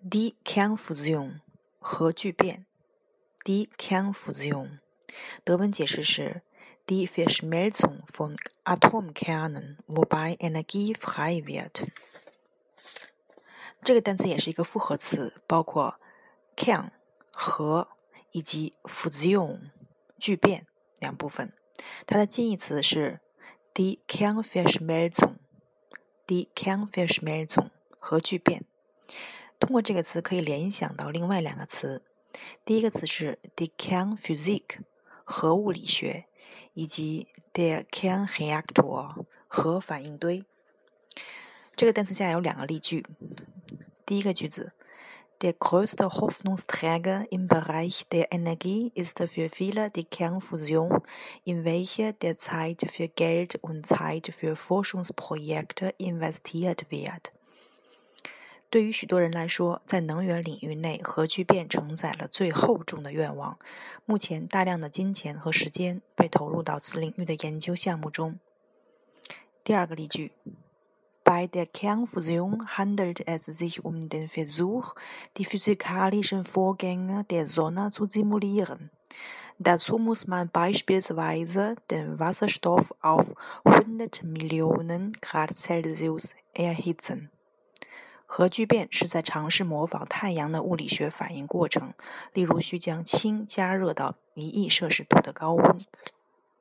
Die Kernfusion 核聚变。Die Kernfusion 德文解释是 die Verschmelzung von Atomkernen, wobei Energie frei wird。这个单词也是一个复合词，包括 Kern 核以及 Fusion 聚变两部分。它的近义词是 die Kernverschmelzung。die Kernverschmelzung 核聚变。通过这个词可以联想到另外两个词，第一个词是 “dekanphysik”，核物理学，以及 der Kernreaktor 核反应堆。这个单词下有两个例句，第一个句子。Der größte Hoffnungsträger im Bereich der Energie ist für viele die Kernfusion, in welche derzeit für Geld und Zeit für Forschungsprojekte investiert wird. 对于许多人来说，在能源领域内，核聚变承载了最厚重的愿望。目前，大量的金钱和时间被投入到此领域的研究项目中。第二个例句。Bei der Kernfusion handelt es sich um den Versuch, die physikalischen Vorgänge der Sonne zu simulieren. Dazu muss man beispielsweise den Wasserstoff auf 100 Millionen Grad Celsius erhitzen. 核聚变是在尝试模仿太阳的物理学反应过程，例如需将氢加热到一亿摄氏度的高温。